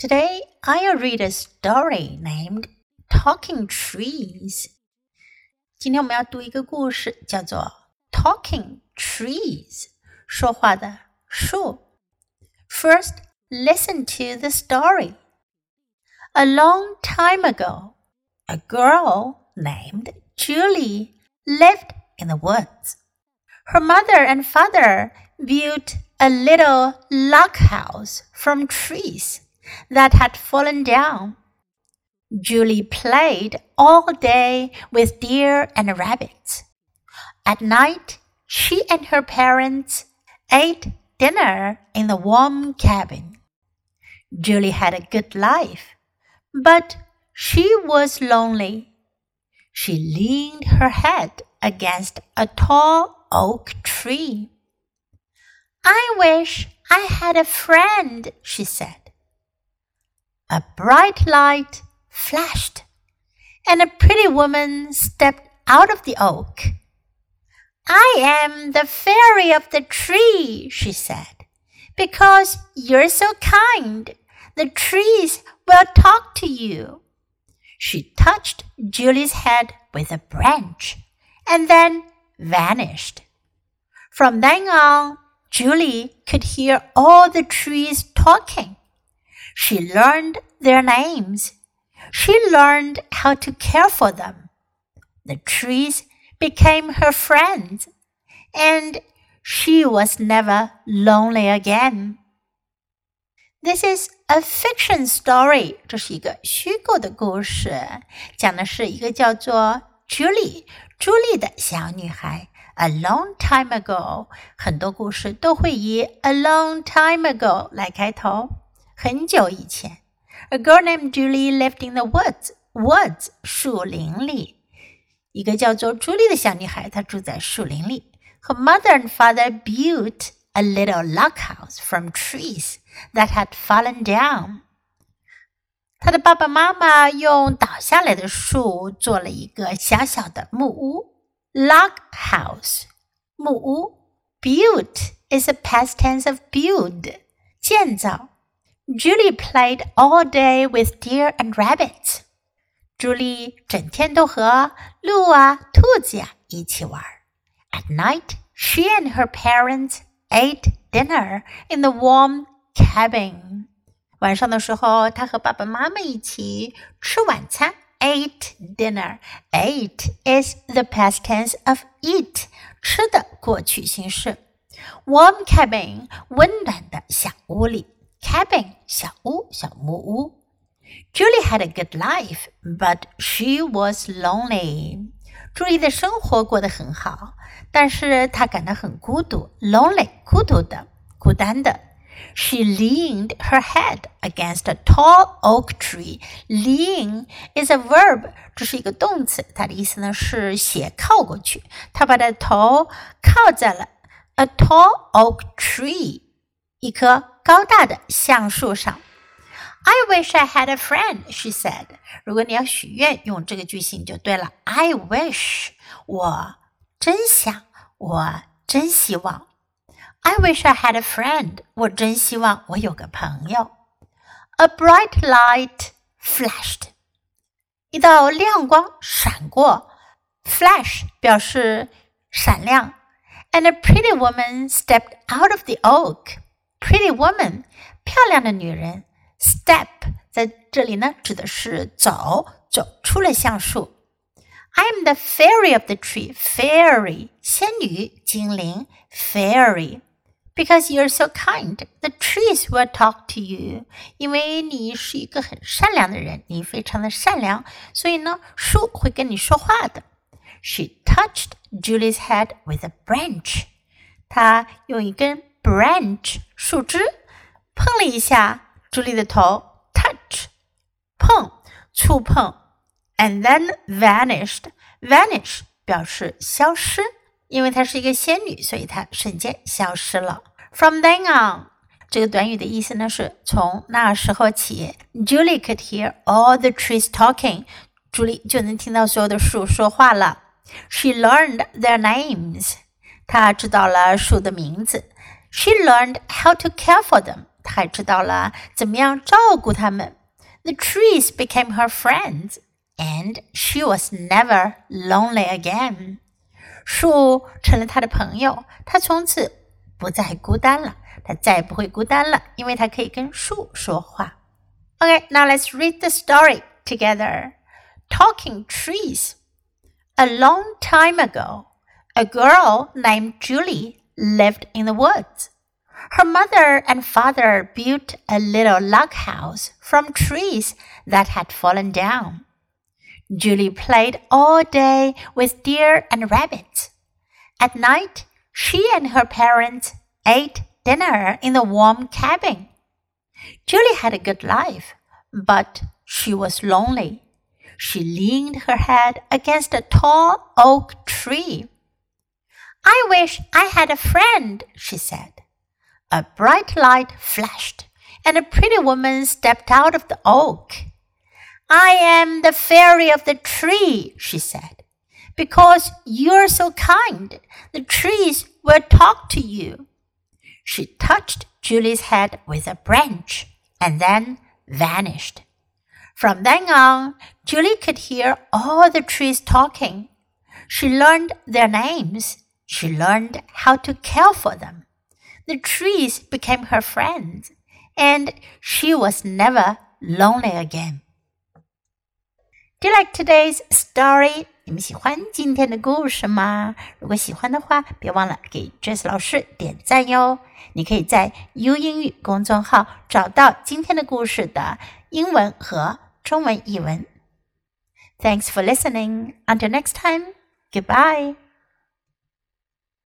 Today I'll read a story named Talking Trees. 今天我们要读一个故事，叫做 Talking Trees，说话的树。First, listen to the story. A long time ago, a girl named Julie lived in the woods. Her mother and father built a little log house from trees that had fallen down. Julie played all day with deer and rabbits. At night, she and her parents ate dinner in the warm cabin. Julie had a good life, but she was lonely. She leaned her head against a tall oak tree. I wish I had a friend, she said. A bright light flashed, and a pretty woman stepped out of the oak. I am the fairy of the tree, she said. Because you're so kind, the trees will talk to you. She touched Julie's head with a branch and then vanished. From then on, Julie could hear all the trees talking. She learned their names. She learned how to care for them. The trees became her friends, and she was never lonely again. This is a fiction story. 这是一个虚构的故事，讲的是一个叫做 Julie 朱莉的小女孩。A long time ago，很多故事都会以 a long time ago 来开头。 很久以前，A girl named Julie lived in the woods. Woods 树林里，一个叫做朱莉的小女孩，她住在树林里。Her mother and father built a little log house from trees that had fallen down. 她的爸爸妈妈用倒下来的树做了一个小小的木屋。Log house 木屋。Built is a past tense of build 建造。 Julie played all day with deer and rabbits. 朱莉整天都和鹿啊、兔子呀一起玩。At night, she and her parents ate dinner in the warm cabin. 晚上的时候，她和爸爸妈妈一起吃晚餐。Ate dinner. Ate is the past tense of eat. 吃的过去形式。Warm cabin，温暖的小屋里。 cabin 小屋小木屋。Julie had a good life, but she was lonely. 朱莉的生活过得很好，但是她感到很孤独，lonely 孤独的、孤单的。She leaned her head against a tall oak tree. Lean is a verb，这是一个动词，它的意思呢是斜靠过去。她把她的头靠在了 a tall oak tree，一棵 高大的橡树上。I wish I had a friend, she said. 如果你要许愿，用这个句型就对了。I wish，我真想，我真希望。I wish I had a friend. 我真希望我有个朋友。A bright light flashed. 一道亮光闪过。Flash 表示闪亮。And a pretty woman stepped out of the oak. Pretty woman，漂亮的女人。Step 在这里呢，指的是走，走出了橡树。I am the fairy of the tree. Fairy，仙女、精灵。Fairy。Because you're so kind, the trees will talk to you. 因为你是一个很善良的人，你非常的善良，所以呢，树会跟你说话的。She touched Julie's head with a branch. 她用一根 branch 树枝碰了一下朱莉的头，touch 碰触碰，and then vanished. Vanish 表示消失。因为她是一个仙女，所以她瞬间消失了。From then on，这个短语的意思呢是从那时候起，Julie could hear all the trees talking，朱莉就能听到所有的树说话了。She learned their names，她知道了树的名字。She learned how to care for them， 她知道了怎么样照顾它们。The trees became her friends, and she was never lonely again. 树成了她的朋友，她从此不再孤单了。她再也不会孤单了，因为她可以跟树说话。Okay, now let's read the story together. Talking trees. A long time ago, a girl named Julie lived in the woods. Her mother and father built a little log house from trees that had fallen down. Julie played all day with deer and rabbits. At night, she and her parents ate dinner in the warm cabin. Julie had a good life, but she was lonely. She leaned her head against a tall oak tree. I wish I had a friend, she said. A bright light flashed, and a pretty woman stepped out of the oak. I am the fairy of the tree, she said. Because you're so kind, the trees will talk to you. She touched Julie's head with a branch and then vanished. From then on, Julie could hear all the trees talking. She learned their names. She learned how to care for them. The trees became her friends, and she was never lonely again. Do you like today's story? 你们喜欢今天的故事吗？如果喜欢的话，别忘了给 Jess 老师点赞哟。你可以在 U 英语公众号找到今天的故事的英文和中文译文。Thanks for listening. Until next time. Goodbye.